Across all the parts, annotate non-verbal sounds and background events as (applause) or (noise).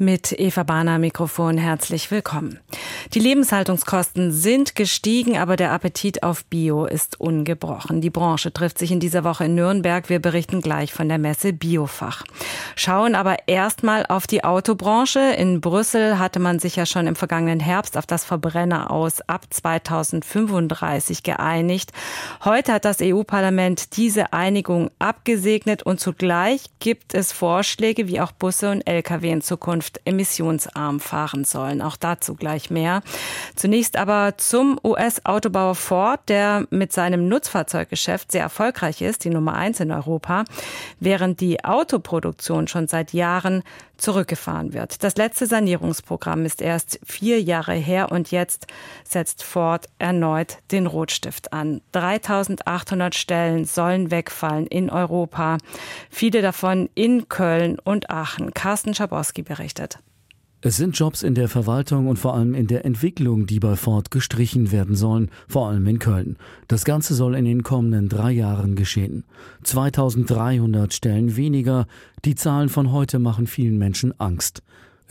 mit Eva Bahner Mikrofon herzlich willkommen. Die Lebenshaltungskosten sind gestiegen, aber der Appetit auf Bio ist ungebrochen. Die Branche trifft sich in dieser Woche in Nürnberg. Wir berichten gleich von der Messe Biofach. Schauen aber erstmal auf die Autobranche. In Brüssel hatte man sich ja schon im vergangenen Herbst auf das Verbrenner aus ab 2035 geeinigt. Heute hat das EU-Parlament diese Einigung abgesegnet und zugleich gibt es Vorschläge, wie auch Busse und Lkw in Zukunft Zukunft emissionsarm fahren sollen. Auch dazu gleich mehr. Zunächst aber zum US-Autobauer Ford, der mit seinem Nutzfahrzeuggeschäft sehr erfolgreich ist, die Nummer eins in Europa, während die Autoproduktion schon seit Jahren zurückgefahren wird. Das letzte Sanierungsprogramm ist erst vier Jahre her und jetzt setzt Ford erneut den Rotstift an. 3800 Stellen sollen wegfallen in Europa, viele davon in Köln und Aachen. Carsten Schabowski berichtet berichtet. Es sind Jobs in der Verwaltung und vor allem in der Entwicklung, die bei Ford gestrichen werden sollen, vor allem in Köln. Das Ganze soll in den kommenden drei Jahren geschehen. 2300 Stellen weniger. Die Zahlen von heute machen vielen Menschen Angst.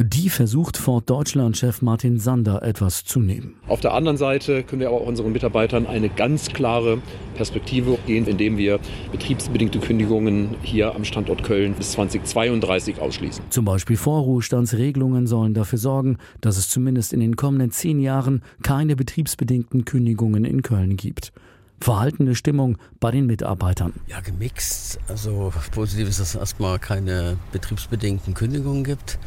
Die versucht Ford Deutschland-Chef Martin Sander etwas zu nehmen. Auf der anderen Seite können wir aber auch unseren Mitarbeitern eine ganz klare Perspektive geben, indem wir betriebsbedingte Kündigungen hier am Standort Köln bis 2032 ausschließen. Zum Beispiel Vorruhestandsregelungen sollen dafür sorgen, dass es zumindest in den kommenden zehn Jahren keine betriebsbedingten Kündigungen in Köln gibt verhaltene Stimmung bei den Mitarbeitern? Ja, gemixt. Also positiv ist, dass es erstmal keine betriebsbedingten Kündigungen gibt.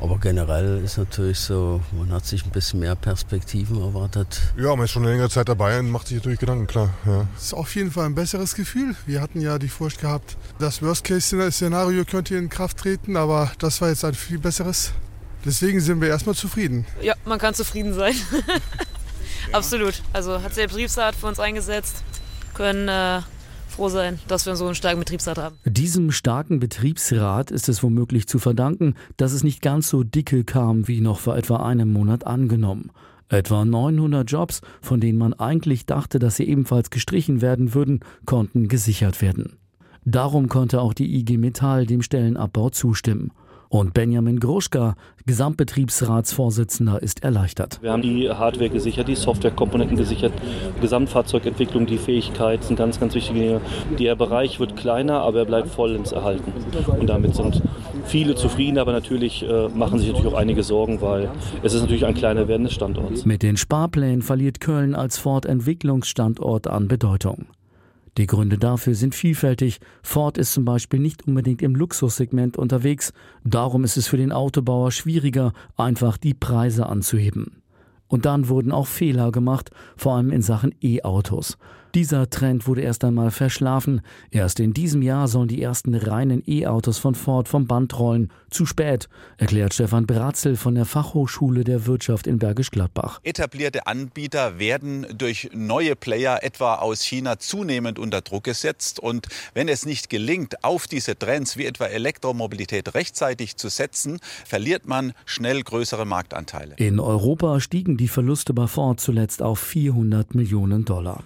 Aber generell ist natürlich so, man hat sich ein bisschen mehr Perspektiven erwartet. Ja, man ist schon eine längere Zeit dabei und macht sich natürlich Gedanken, klar. Ja. Es ist auf jeden Fall ein besseres Gefühl. Wir hatten ja die Furcht gehabt, das Worst-Case-Szenario könnte in Kraft treten, aber das war jetzt ein viel besseres. Deswegen sind wir erstmal zufrieden. Ja, man kann zufrieden sein. ja. (laughs) Absolut. Also hat sich der Betriebsrat für uns eingesetzt, können äh, froh sein, dass wir so einen starken Betriebsrat haben. Diesem starken Betriebsrat ist es womöglich zu verdanken, dass es nicht ganz so dicke kam wie noch vor etwa einem Monat angenommen. Etwa 900 Jobs, von denen man eigentlich dachte, dass sie ebenfalls gestrichen werden würden, konnten gesichert werden. Darum konnte auch die IG Metall dem Stellenabbau zustimmen. Und Benjamin Gruschka, Gesamtbetriebsratsvorsitzender, ist erleichtert. Wir haben die Hardware gesichert, die Softwarekomponenten gesichert, Gesamtfahrzeugentwicklung, die Fähigkeit sind ganz, ganz wichtige Dinge. Der Bereich wird kleiner, aber er bleibt vollends erhalten. Und damit sind viele zufrieden, aber natürlich äh, machen sich natürlich auch einige Sorgen, weil es ist natürlich ein kleiner Werden des Standorts. Mit den Sparplänen verliert Köln als Ford-Entwicklungsstandort an Bedeutung. Die Gründe dafür sind vielfältig. Ford ist zum Beispiel nicht unbedingt im Luxussegment unterwegs. Darum ist es für den Autobauer schwieriger, einfach die Preise anzuheben. Und dann wurden auch Fehler gemacht, vor allem in Sachen E-Autos. Dieser Trend wurde erst einmal verschlafen. Erst in diesem Jahr sollen die ersten reinen E-Autos von Ford vom Band rollen. Zu spät, erklärt Stefan Bratzel von der Fachhochschule der Wirtschaft in Bergisch Gladbach. Etablierte Anbieter werden durch neue Player etwa aus China zunehmend unter Druck gesetzt. Und wenn es nicht gelingt, auf diese Trends wie etwa Elektromobilität rechtzeitig zu setzen, verliert man schnell größere Marktanteile. In Europa stiegen die Verluste bei Ford zuletzt auf 400 Millionen Dollar.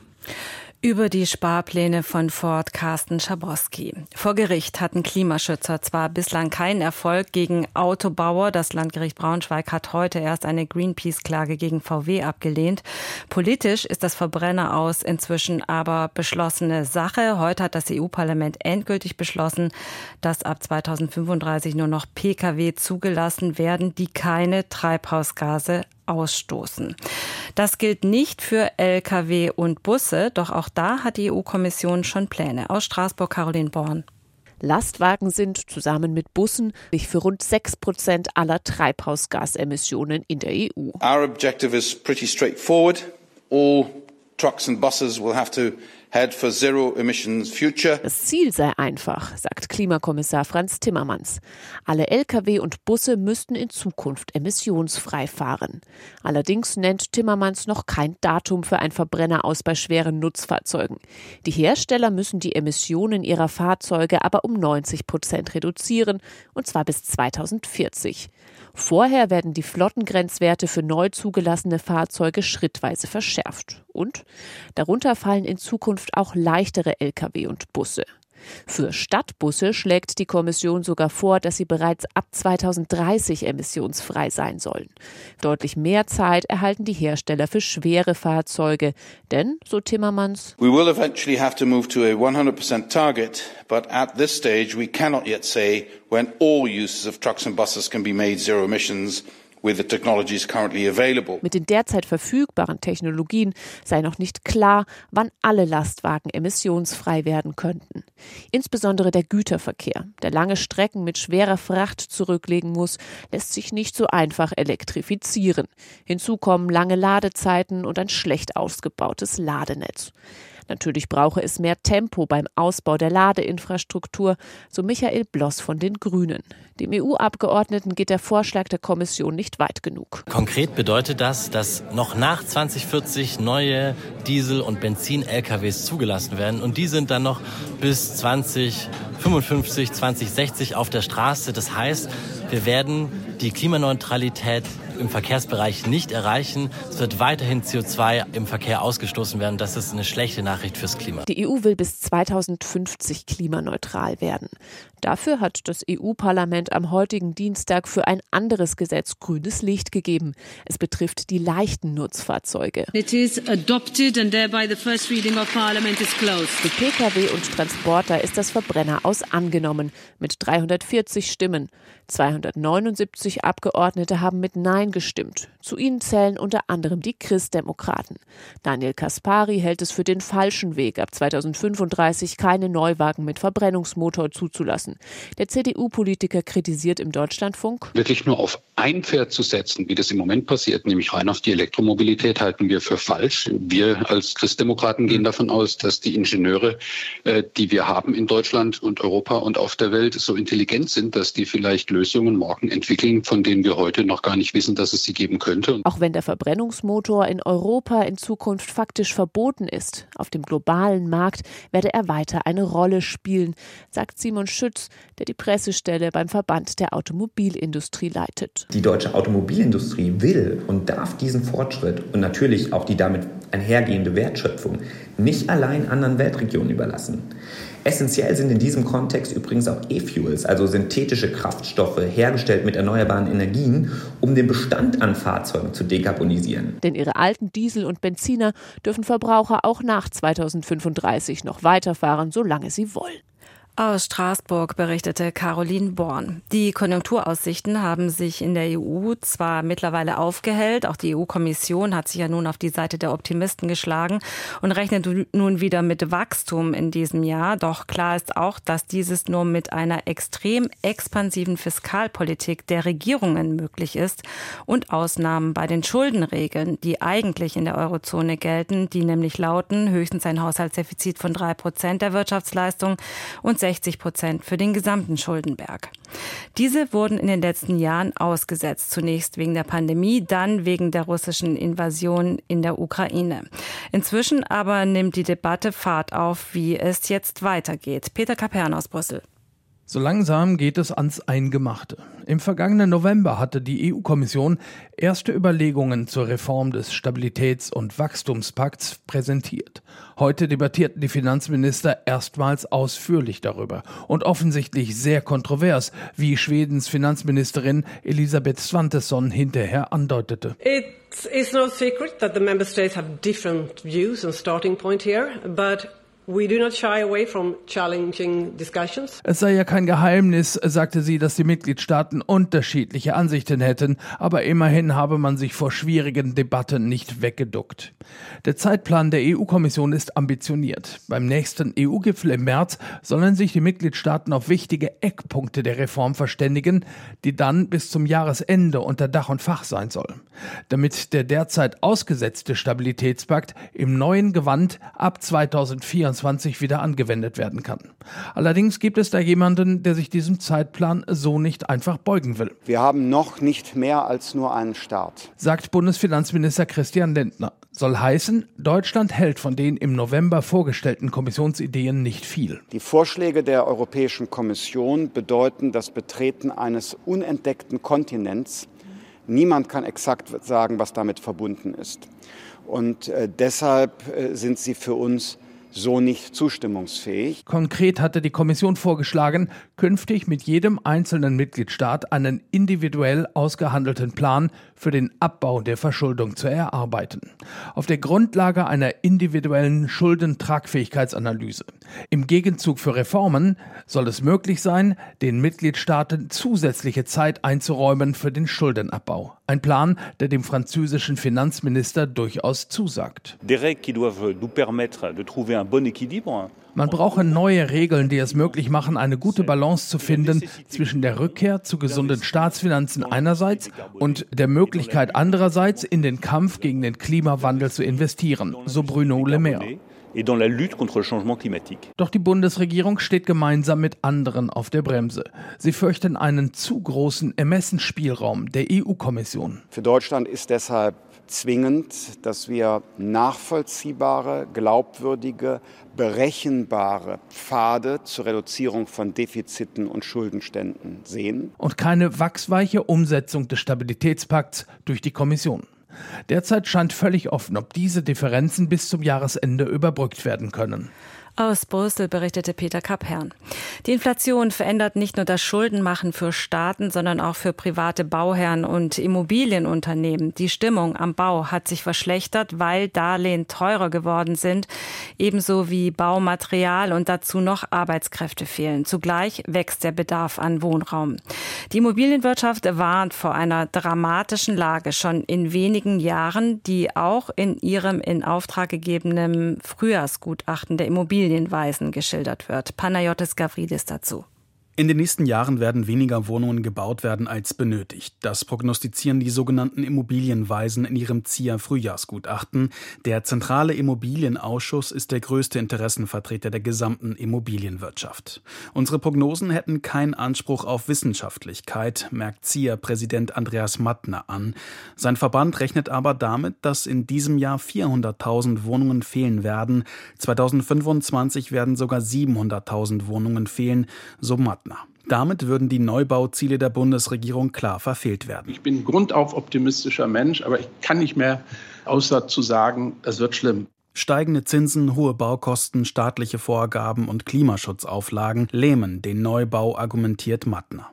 Über die Sparpläne von Ford Carsten Schabowski. Vor Gericht hatten Klimaschützer zwar bislang keinen Erfolg gegen Autobauer. Das Landgericht Braunschweig hat heute erst eine Greenpeace-Klage gegen VW abgelehnt. Politisch ist das Verbrenner aus inzwischen aber beschlossene Sache. Heute hat das EU-Parlament endgültig beschlossen, dass ab 2035 nur noch Pkw zugelassen werden, die keine Treibhausgase ausstoßen. Das gilt nicht für Lkw und Busse, doch auch da hat die EU-Kommission schon Pläne. Aus Straßburg Caroline Born. Lastwagen sind zusammen mit Bussen für rund 6 Prozent aller Treibhausgasemissionen in der EU. Our objective is pretty straightforward. All trucks and buses will have to das Ziel sei einfach, sagt Klimakommissar Franz Timmermans. Alle Lkw und Busse müssten in Zukunft emissionsfrei fahren. Allerdings nennt Timmermans noch kein Datum für ein Verbrenner aus bei schweren Nutzfahrzeugen. Die Hersteller müssen die Emissionen ihrer Fahrzeuge aber um 90 Prozent reduzieren, und zwar bis 2040. Vorher werden die Flottengrenzwerte für neu zugelassene Fahrzeuge schrittweise verschärft. Und darunter fallen in Zukunft auch leichtere Lkw und Busse. Für Stadtbusse schlägt die Kommission sogar vor, dass sie bereits ab 2030 emissionsfrei sein sollen. Deutlich mehr Zeit erhalten die Hersteller für schwere Fahrzeuge, denn, so Timmermans, We will eventually have to move to a 100% target, but at this stage we cannot yet say when all uses of trucks and buses can be made zero emissions Mit den derzeit verfügbaren Technologien sei noch nicht klar, wann alle Lastwagen emissionsfrei werden könnten. Insbesondere der Güterverkehr, der lange Strecken mit schwerer Fracht zurücklegen muss, lässt sich nicht so einfach elektrifizieren. Hinzu kommen lange Ladezeiten und ein schlecht ausgebautes Ladenetz. Natürlich brauche es mehr Tempo beim Ausbau der Ladeinfrastruktur, so Michael Bloss von den Grünen. Dem EU-Abgeordneten geht der Vorschlag der Kommission nicht weit genug. Konkret bedeutet das, dass noch nach 2040 neue Diesel- und Benzin-LKWs zugelassen werden und die sind dann noch bis 2055, 2060 auf der Straße. Das heißt, wir werden die Klimaneutralität im Verkehrsbereich nicht erreichen. Es wird weiterhin CO2 im Verkehr ausgestoßen werden. Das ist eine schlechte Nachricht fürs Klima. Die EU will bis 2050 klimaneutral werden. Dafür hat das EU-Parlament am heutigen Dienstag für ein anderes Gesetz grünes Licht gegeben. Es betrifft die leichten Nutzfahrzeuge. It is adopted and thereby the first reading of Parliament is closed. Für Pkw und Transporter ist das Verbrenner aus angenommen mit 340 Stimmen. 279 Abgeordnete haben mit Nein gestimmt. Zu ihnen zählen unter anderem die Christdemokraten. Daniel Kaspari hält es für den falschen Weg, ab 2035 keine Neuwagen mit Verbrennungsmotor zuzulassen. Der CDU-Politiker kritisiert im Deutschlandfunk, wirklich nur auf ein Pferd zu setzen, wie das im Moment passiert, nämlich rein auf die Elektromobilität, halten wir für falsch. Wir als Christdemokraten gehen davon aus, dass die Ingenieure, äh, die wir haben in Deutschland und Europa und auf der Welt, so intelligent sind, dass die vielleicht Lösungen morgen entwickeln, von denen wir heute noch gar nicht wissen, dass es sie geben könnte. Auch wenn der Verbrennungsmotor in Europa in Zukunft faktisch verboten ist, auf dem globalen Markt werde er weiter eine Rolle spielen, sagt Simon Schütz, der die Pressestelle beim Verband der Automobilindustrie leitet. Die deutsche Automobilindustrie will und darf diesen Fortschritt und natürlich auch die damit einhergehende Wertschöpfung nicht allein anderen Weltregionen überlassen. Essentiell sind in diesem Kontext übrigens auch E-Fuels, also synthetische Kraftstoffe, hergestellt mit erneuerbaren Energien, um den Bestand an Fahrzeugen zu dekarbonisieren. Denn ihre alten Diesel und Benziner dürfen Verbraucher auch nach 2035 noch weiterfahren, solange sie wollen. Aus Straßburg berichtete Caroline Born. Die Konjunkturaussichten haben sich in der EU zwar mittlerweile aufgehellt, auch die EU-Kommission hat sich ja nun auf die Seite der Optimisten geschlagen und rechnet nun wieder mit Wachstum in diesem Jahr. Doch klar ist auch, dass dieses nur mit einer extrem expansiven Fiskalpolitik der Regierungen möglich ist und Ausnahmen bei den Schuldenregeln, die eigentlich in der Eurozone gelten, die nämlich lauten höchstens ein Haushaltsdefizit von drei Prozent der Wirtschaftsleistung und 60 Prozent für den gesamten Schuldenberg. Diese wurden in den letzten Jahren ausgesetzt, zunächst wegen der Pandemie, dann wegen der russischen Invasion in der Ukraine. Inzwischen aber nimmt die Debatte Fahrt auf, wie es jetzt weitergeht. Peter Kapern aus Brüssel. So langsam geht es ans Eingemachte. Im vergangenen November hatte die EU-Kommission erste Überlegungen zur Reform des Stabilitäts- und Wachstumspakts präsentiert. Heute debattierten die Finanzminister erstmals ausführlich darüber und offensichtlich sehr kontrovers, wie Schwedens Finanzministerin Elisabeth Svantesson hinterher andeutete. It is no secret that the member states have different views and starting point here, but es sei ja kein Geheimnis, sagte sie, dass die Mitgliedstaaten unterschiedliche Ansichten hätten, aber immerhin habe man sich vor schwierigen Debatten nicht weggeduckt. Der Zeitplan der EU-Kommission ist ambitioniert. Beim nächsten EU-Gipfel im März sollen sich die Mitgliedstaaten auf wichtige Eckpunkte der Reform verständigen, die dann bis zum Jahresende unter Dach und Fach sein sollen. Damit der derzeit ausgesetzte Stabilitätspakt im neuen Gewand ab 2024 2020 wieder angewendet werden kann. Allerdings gibt es da jemanden, der sich diesem Zeitplan so nicht einfach beugen will. Wir haben noch nicht mehr als nur einen Start, sagt Bundesfinanzminister Christian Lindner. Soll heißen, Deutschland hält von den im November vorgestellten Kommissionsideen nicht viel. Die Vorschläge der Europäischen Kommission bedeuten das Betreten eines unentdeckten Kontinents. Niemand kann exakt sagen, was damit verbunden ist. Und äh, deshalb äh, sind sie für uns so nicht zustimmungsfähig. Konkret hatte die Kommission vorgeschlagen, künftig mit jedem einzelnen Mitgliedstaat einen individuell ausgehandelten Plan für den Abbau der Verschuldung zu erarbeiten. Auf der Grundlage einer individuellen Schuldentragfähigkeitsanalyse. Im Gegenzug für Reformen soll es möglich sein, den Mitgliedstaaten zusätzliche Zeit einzuräumen für den Schuldenabbau. Ein Plan, der dem französischen Finanzminister durchaus zusagt. Des règles qui doivent nous permettre de trouver un bon équilibre man brauche neue Regeln, die es möglich machen, eine gute Balance zu finden zwischen der Rückkehr zu gesunden Staatsfinanzen einerseits und der Möglichkeit andererseits in den Kampf gegen den Klimawandel zu investieren, so Bruno Le Maire. Doch die Bundesregierung steht gemeinsam mit anderen auf der Bremse. Sie fürchten einen zu großen Ermessensspielraum der EU-Kommission. Für Deutschland ist deshalb zwingend, dass wir nachvollziehbare, glaubwürdige, berechenbare Pfade zur Reduzierung von Defiziten und Schuldenständen sehen. Und keine wachsweiche Umsetzung des Stabilitätspakts durch die Kommission. Derzeit scheint völlig offen, ob diese Differenzen bis zum Jahresende überbrückt werden können. Aus Brüssel berichtete Peter Kapherrn. Die Inflation verändert nicht nur das Schuldenmachen für Staaten, sondern auch für private Bauherren und Immobilienunternehmen. Die Stimmung am Bau hat sich verschlechtert, weil Darlehen teurer geworden sind, ebenso wie Baumaterial und dazu noch Arbeitskräfte fehlen. Zugleich wächst der Bedarf an Wohnraum. Die Immobilienwirtschaft warnt vor einer dramatischen Lage schon in wenigen Jahren, die auch in ihrem in Auftrag gegebenen Frühjahrsgutachten der Immobilien Familienweisen geschildert wird. Panayotis Gavridis dazu. In den nächsten Jahren werden weniger Wohnungen gebaut werden als benötigt. Das prognostizieren die sogenannten Immobilienweisen in ihrem ZIA Frühjahrsgutachten. Der zentrale Immobilienausschuss ist der größte Interessenvertreter der gesamten Immobilienwirtschaft. Unsere Prognosen hätten keinen Anspruch auf Wissenschaftlichkeit, merkt ZIA-Präsident Andreas Mattner an. Sein Verband rechnet aber damit, dass in diesem Jahr 400.000 Wohnungen fehlen werden. 2025 werden sogar 700.000 Wohnungen fehlen, so Mattner. Partner. Damit würden die Neubauziele der Bundesregierung klar verfehlt werden. Ich bin grundauf optimistischer Mensch, aber ich kann nicht mehr außer zu sagen, es wird schlimm. Steigende Zinsen, hohe Baukosten, staatliche Vorgaben und Klimaschutzauflagen lähmen den Neubau, argumentiert Mattner.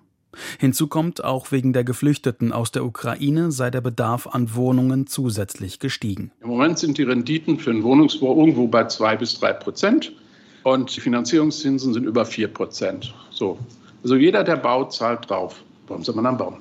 Hinzu kommt, auch wegen der Geflüchteten aus der Ukraine sei der Bedarf an Wohnungen zusätzlich gestiegen. Im Moment sind die Renditen für einen Wohnungsbau irgendwo bei zwei bis drei Prozent und die Finanzierungszinsen sind über 4 Prozent. So. Also jeder, der baut, zahlt drauf. Warum soll man dann bauen?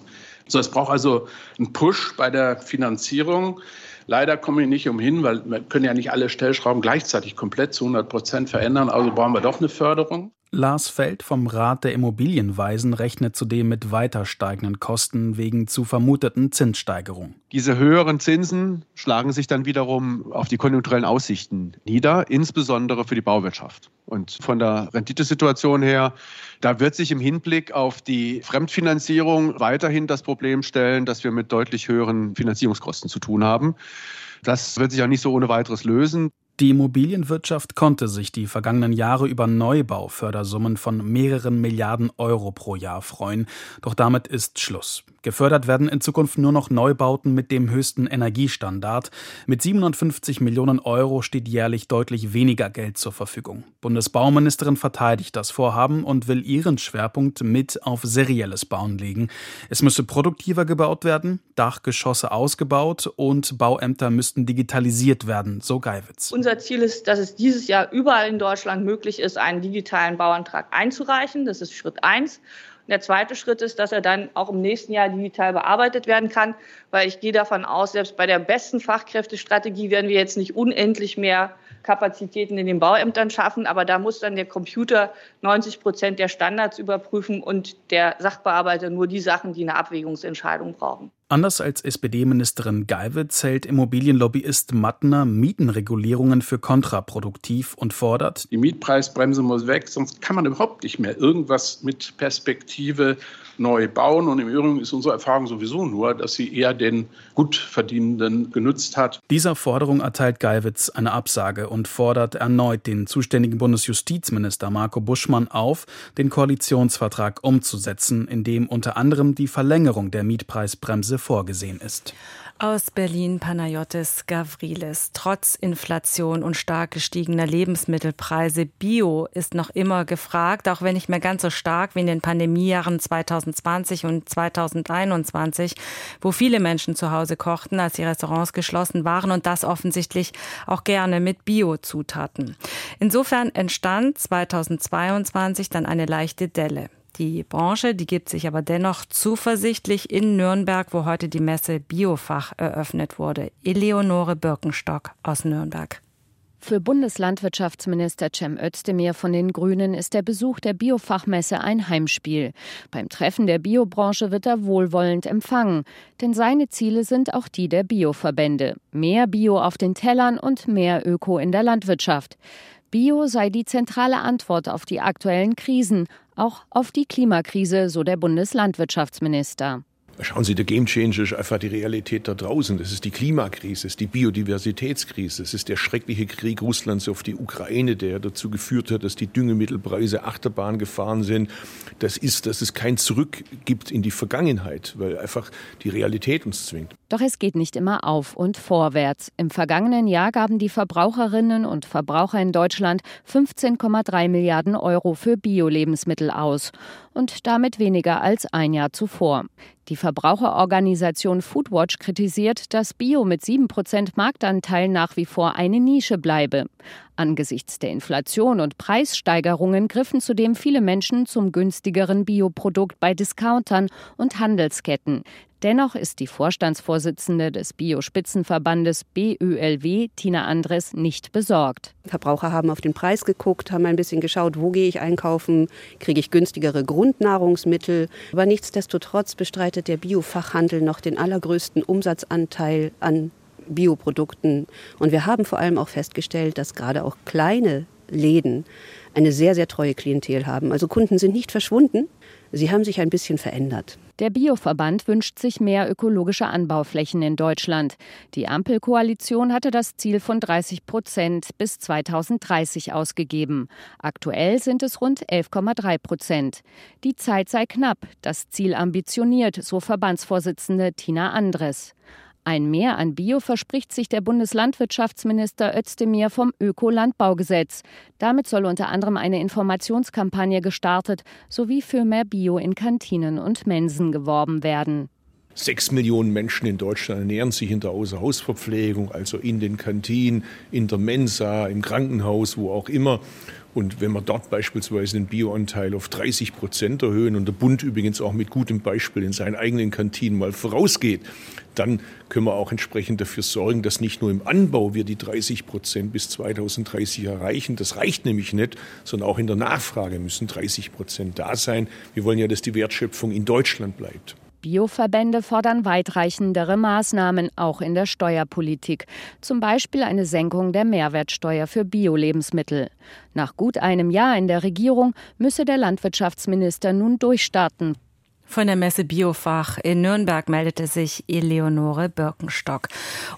So, es braucht also einen Push bei der Finanzierung. Leider kommen wir nicht umhin, weil wir können ja nicht alle Stellschrauben gleichzeitig komplett zu 100 Prozent verändern. Also brauchen wir doch eine Förderung. Lars Feld vom Rat der Immobilienweisen rechnet zudem mit weiter steigenden Kosten wegen zu vermuteten Zinssteigerungen. Diese höheren Zinsen schlagen sich dann wiederum auf die konjunkturellen Aussichten nieder, insbesondere für die Bauwirtschaft. Und von der Renditesituation her, da wird sich im Hinblick auf die Fremdfinanzierung weiterhin das Problem stellen, dass wir mit deutlich höheren Finanzierungskosten zu tun haben. Das wird sich auch nicht so ohne weiteres lösen. Die Immobilienwirtschaft konnte sich die vergangenen Jahre über Neubaufördersummen von mehreren Milliarden Euro pro Jahr freuen. Doch damit ist Schluss. Gefördert werden in Zukunft nur noch Neubauten mit dem höchsten Energiestandard. Mit 750 Millionen Euro steht jährlich deutlich weniger Geld zur Verfügung. Bundesbauministerin verteidigt das Vorhaben und will ihren Schwerpunkt mit auf serielles Bauen legen. Es müsse produktiver gebaut werden, Dachgeschosse ausgebaut und Bauämter müssten digitalisiert werden, so Geiwitz. Unser Ziel ist, dass es dieses Jahr überall in Deutschland möglich ist, einen digitalen Bauantrag einzureichen. Das ist Schritt eins. Der zweite Schritt ist, dass er dann auch im nächsten Jahr digital bearbeitet werden kann, weil ich gehe davon aus, selbst bei der besten Fachkräftestrategie werden wir jetzt nicht unendlich mehr Kapazitäten in den Bauämtern schaffen, aber da muss dann der Computer 90 Prozent der Standards überprüfen und der Sachbearbeiter nur die Sachen, die eine Abwägungsentscheidung brauchen. Anders als SPD-Ministerin Geiwitz hält Immobilienlobbyist Mattner Mietenregulierungen für kontraproduktiv und fordert, die Mietpreisbremse muss weg, sonst kann man überhaupt nicht mehr irgendwas mit Perspektive neu bauen. Und im Übrigen ist unsere Erfahrung sowieso nur, dass sie eher den Gutverdienenden genutzt hat. Dieser Forderung erteilt Geiwitz eine Absage und fordert erneut den zuständigen Bundesjustizminister Marco Buschmann auf, den Koalitionsvertrag umzusetzen, in dem unter anderem die Verlängerung der Mietpreisbremse vorgesehen ist. Aus Berlin Panayotis Gavrilis. Trotz Inflation und stark gestiegener Lebensmittelpreise, Bio ist noch immer gefragt, auch wenn nicht mehr ganz so stark wie in den Pandemiejahren 2020 und 2021, wo viele Menschen zu Hause kochten, als die Restaurants geschlossen waren und das offensichtlich auch gerne mit Bio-Zutaten. Insofern entstand 2022 dann eine leichte Delle. Die Branche, die gibt sich aber dennoch zuversichtlich in Nürnberg, wo heute die Messe Biofach eröffnet wurde. Eleonore Birkenstock aus Nürnberg. Für Bundeslandwirtschaftsminister Cem Özdemir von den Grünen ist der Besuch der Biofachmesse ein Heimspiel. Beim Treffen der Biobranche wird er wohlwollend empfangen, denn seine Ziele sind auch die der Bioverbände. Mehr Bio auf den Tellern und mehr Öko in der Landwirtschaft. Bio sei die zentrale Antwort auf die aktuellen Krisen, auch auf die Klimakrise, so der Bundeslandwirtschaftsminister. Schauen Sie, der Gamechanger ist einfach die Realität da draußen. Das ist die Klimakrise, es ist die Biodiversitätskrise, es ist der schreckliche Krieg Russlands auf die Ukraine, der dazu geführt hat, dass die Düngemittelpreise Achterbahn gefahren sind. Das ist, dass es kein Zurück gibt in die Vergangenheit, weil einfach die Realität uns zwingt. Doch es geht nicht immer auf und vorwärts. Im vergangenen Jahr gaben die Verbraucherinnen und Verbraucher in Deutschland 15,3 Milliarden Euro für Bio-Lebensmittel aus und damit weniger als ein Jahr zuvor. Die Verbraucherorganisation Foodwatch kritisiert, dass Bio mit 7% Marktanteil nach wie vor eine Nische bleibe. Angesichts der Inflation und Preissteigerungen griffen zudem viele Menschen zum günstigeren Bioprodukt bei Discountern und Handelsketten. Dennoch ist die Vorstandsvorsitzende des Bio-Spitzenverbandes BÖLW, Tina Andres, nicht besorgt. Verbraucher haben auf den Preis geguckt, haben ein bisschen geschaut, wo gehe ich einkaufen, kriege ich günstigere Grundnahrungsmittel. Aber nichtsdestotrotz bestreitet der Biofachhandel noch den allergrößten Umsatzanteil an Bioprodukten. Und wir haben vor allem auch festgestellt, dass gerade auch kleine Läden eine sehr, sehr treue Klientel haben. Also Kunden sind nicht verschwunden, sie haben sich ein bisschen verändert. Der Bioverband wünscht sich mehr ökologische Anbauflächen in Deutschland. Die Ampelkoalition hatte das Ziel von 30 Prozent bis 2030 ausgegeben. Aktuell sind es rund 11,3 Prozent. Die Zeit sei knapp, das Ziel ambitioniert, so Verbandsvorsitzende Tina Andres. Ein Mehr an Bio verspricht sich der Bundeslandwirtschaftsminister Özdemir vom Ökolandbaugesetz. Damit soll unter anderem eine Informationskampagne gestartet sowie für mehr Bio in Kantinen und Mensen geworben werden. Sechs Millionen Menschen in Deutschland ernähren sich in der Außerhausverpflegung, also in den Kantinen, in der Mensa, im Krankenhaus, wo auch immer. Und wenn wir dort beispielsweise den Bioanteil auf 30 Prozent erhöhen und der Bund übrigens auch mit gutem Beispiel in seinen eigenen Kantinen mal vorausgeht, dann können wir auch entsprechend dafür sorgen, dass nicht nur im Anbau wir die 30 Prozent bis 2030 erreichen. Das reicht nämlich nicht, sondern auch in der Nachfrage müssen 30 Prozent da sein. Wir wollen ja, dass die Wertschöpfung in Deutschland bleibt. Bioverbände fordern weitreichendere Maßnahmen auch in der Steuerpolitik, zum Beispiel eine Senkung der Mehrwertsteuer für Bio-Lebensmittel. Nach gut einem Jahr in der Regierung müsse der Landwirtschaftsminister nun durchstarten. Von der Messe Biofach in Nürnberg meldete sich Eleonore Birkenstock.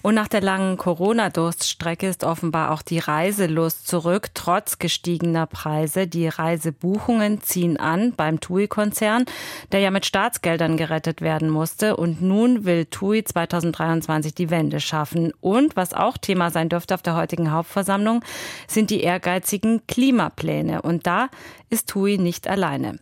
Und nach der langen Corona-Durststrecke ist offenbar auch die Reiselust zurück, trotz gestiegener Preise. Die Reisebuchungen ziehen an beim TUI-Konzern, der ja mit Staatsgeldern gerettet werden musste. Und nun will TUI 2023 die Wende schaffen. Und was auch Thema sein dürfte auf der heutigen Hauptversammlung, sind die ehrgeizigen Klimapläne. Und da ist TUI nicht alleine.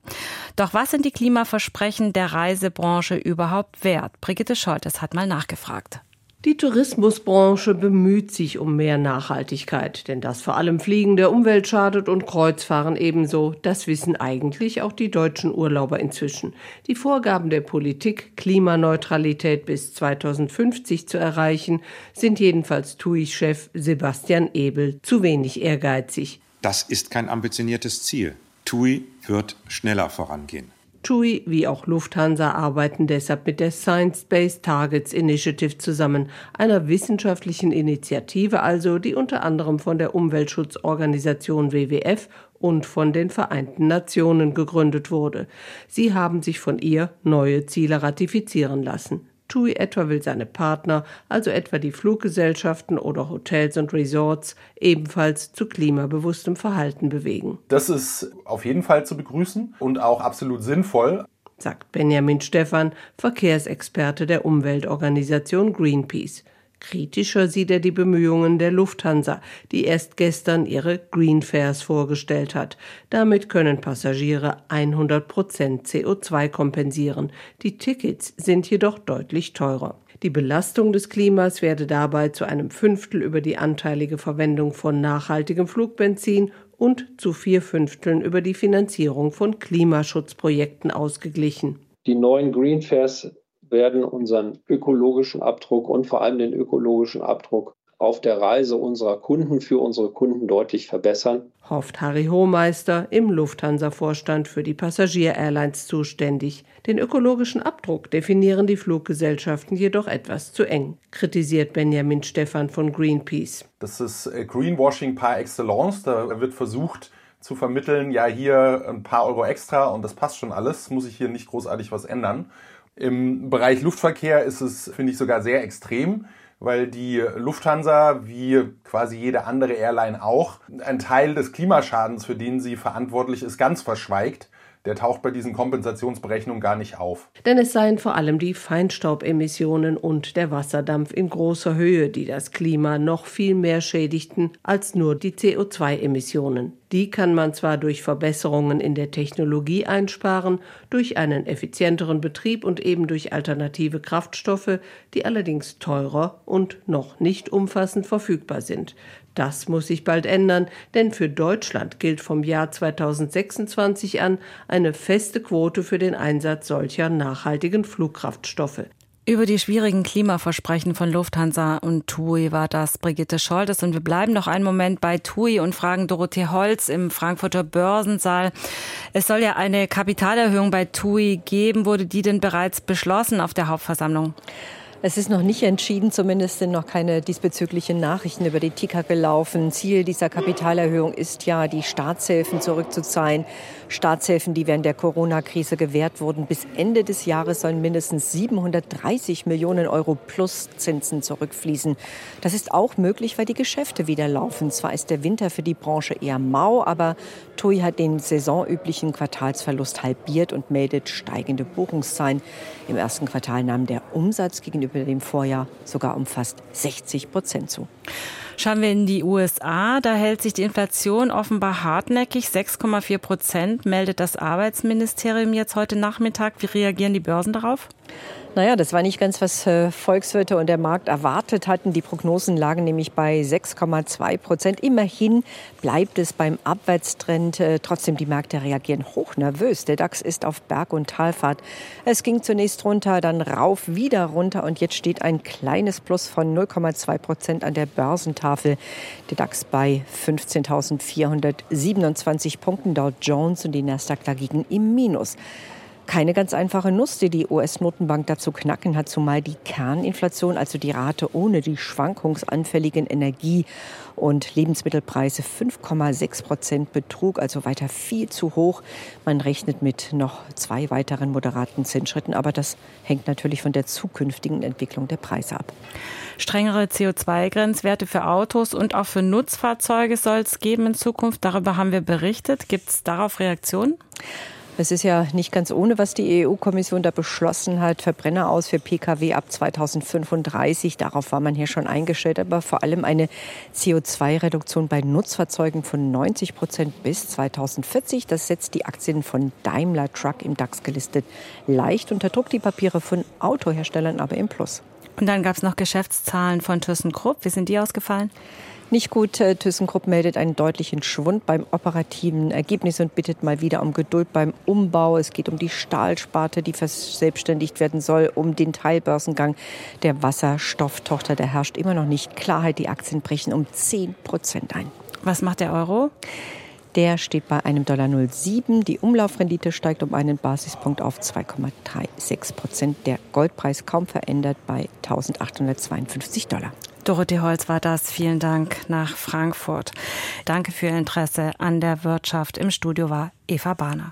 Doch was sind die Klimaversprechen der Reisebranche überhaupt wert? Brigitte Scholtes hat mal nachgefragt. Die Tourismusbranche bemüht sich um mehr Nachhaltigkeit, denn das vor allem Fliegen der Umwelt schadet und Kreuzfahren ebenso. Das wissen eigentlich auch die deutschen Urlauber inzwischen. Die Vorgaben der Politik, Klimaneutralität bis 2050 zu erreichen, sind jedenfalls TUI-Chef Sebastian Ebel zu wenig ehrgeizig. Das ist kein ambitioniertes Ziel. TUI wird schneller vorangehen. TUI wie auch Lufthansa arbeiten deshalb mit der Science-Based Targets Initiative zusammen, einer wissenschaftlichen Initiative also, die unter anderem von der Umweltschutzorganisation WWF und von den Vereinten Nationen gegründet wurde. Sie haben sich von ihr neue Ziele ratifizieren lassen. TUI etwa will seine Partner, also etwa die Fluggesellschaften oder Hotels und Resorts, ebenfalls zu klimabewusstem Verhalten bewegen. Das ist auf jeden Fall zu begrüßen und auch absolut sinnvoll. sagt Benjamin Stephan, Verkehrsexperte der Umweltorganisation Greenpeace. Kritischer sieht er die Bemühungen der Lufthansa, die erst gestern ihre Green Fares vorgestellt hat. Damit können Passagiere 100 Prozent CO2 kompensieren. Die Tickets sind jedoch deutlich teurer. Die Belastung des Klimas werde dabei zu einem Fünftel über die anteilige Verwendung von nachhaltigem Flugbenzin und zu vier Fünfteln über die Finanzierung von Klimaschutzprojekten ausgeglichen. Die neuen Green Fares werden unseren ökologischen Abdruck und vor allem den ökologischen Abdruck auf der Reise unserer Kunden für unsere Kunden deutlich verbessern. Hofft Harry Hohmeister im Lufthansa-Vorstand für die Passagier-Airlines zuständig. Den ökologischen Abdruck definieren die Fluggesellschaften jedoch etwas zu eng, kritisiert Benjamin Stephan von Greenpeace. Das ist äh, Greenwashing par excellence. Da wird versucht, zu vermitteln, ja, hier ein paar Euro extra und das passt schon alles, muss ich hier nicht großartig was ändern. Im Bereich Luftverkehr ist es, finde ich, sogar sehr extrem, weil die Lufthansa, wie quasi jede andere Airline auch, einen Teil des Klimaschadens, für den sie verantwortlich ist, ganz verschweigt der taucht bei diesen Kompensationsberechnungen gar nicht auf. Denn es seien vor allem die Feinstaubemissionen und der Wasserdampf in großer Höhe, die das Klima noch viel mehr schädigten als nur die CO2-Emissionen. Die kann man zwar durch Verbesserungen in der Technologie einsparen, durch einen effizienteren Betrieb und eben durch alternative Kraftstoffe, die allerdings teurer und noch nicht umfassend verfügbar sind. Das muss sich bald ändern, denn für Deutschland gilt vom Jahr 2026 an eine feste Quote für den Einsatz solcher nachhaltigen Flugkraftstoffe. Über die schwierigen Klimaversprechen von Lufthansa und TUI war das Brigitte Scholtes. Und wir bleiben noch einen Moment bei TUI und fragen Dorothee Holz im Frankfurter Börsensaal. Es soll ja eine Kapitalerhöhung bei TUI geben. Wurde die denn bereits beschlossen auf der Hauptversammlung? Es ist noch nicht entschieden, zumindest sind noch keine diesbezüglichen Nachrichten über die TICA gelaufen. Ziel dieser Kapitalerhöhung ist ja, die Staatshilfen zurückzuzahlen. Staatshilfen, die während der Corona-Krise gewährt wurden. Bis Ende des Jahres sollen mindestens 730 Millionen Euro plus Zinsen zurückfließen. Das ist auch möglich, weil die Geschäfte wieder laufen. Zwar ist der Winter für die Branche eher mau, aber TUI hat den saisonüblichen Quartalsverlust halbiert und meldet steigende Buchungszahlen. Im ersten Quartal nahm der Umsatz gegenüber dem Vorjahr sogar um fast 60 Prozent zu. Schauen wir in die USA, da hält sich die Inflation offenbar hartnäckig. 6,4 Prozent meldet das Arbeitsministerium jetzt heute Nachmittag. Wie reagieren die Börsen darauf? Naja, das war nicht ganz, was äh, Volkswirte und der Markt erwartet hatten. Die Prognosen lagen nämlich bei 6,2 Prozent. Immerhin bleibt es beim Abwärtstrend. Äh, trotzdem, die Märkte reagieren hochnervös. Der DAX ist auf Berg- und Talfahrt. Es ging zunächst runter, dann rauf, wieder runter und jetzt steht ein kleines Plus von 0,2 Prozent an der Börsentafel. Der DAX bei 15.427 Punkten. Dow Jones und die Nasdaq dagegen im Minus keine ganz einfache Nuss, die die US-Notenbank dazu knacken hat, zumal die Kerninflation, also die Rate ohne die schwankungsanfälligen Energie- und Lebensmittelpreise 5,6 Prozent betrug, also weiter viel zu hoch. Man rechnet mit noch zwei weiteren moderaten Zinsschritten, aber das hängt natürlich von der zukünftigen Entwicklung der Preise ab. Strengere CO2-Grenzwerte für Autos und auch für Nutzfahrzeuge soll es geben in Zukunft. Darüber haben wir berichtet. Gibt es darauf Reaktionen? Es ist ja nicht ganz ohne, was die EU-Kommission da beschlossen hat. Verbrenner aus für Pkw ab 2035. Darauf war man hier schon eingestellt. Aber vor allem eine CO2-Reduktion bei Nutzfahrzeugen von 90 Prozent bis 2040. Das setzt die Aktien von Daimler Truck im DAX gelistet leicht unter Druck. Die Papiere von Autoherstellern aber im Plus. Und dann gab es noch Geschäftszahlen von ThyssenKrupp. Wie sind die ausgefallen? Nicht gut. Äh, ThyssenKrupp meldet einen deutlichen Schwund beim operativen Ergebnis und bittet mal wieder um Geduld beim Umbau. Es geht um die Stahlsparte, die verselbstständigt werden soll, um den Teilbörsengang der Wasserstofftochter. Da herrscht immer noch nicht Klarheit. Die Aktien brechen um 10 Prozent ein. Was macht der Euro? Der steht bei einem Dollar 07. Die Umlaufrendite steigt um einen Basispunkt auf 2,36 Prozent. Der Goldpreis kaum verändert bei 1852 Dollar. Dorothee Holz war das. Vielen Dank nach Frankfurt. Danke für Ihr Interesse an der Wirtschaft. Im Studio war Eva Bahner.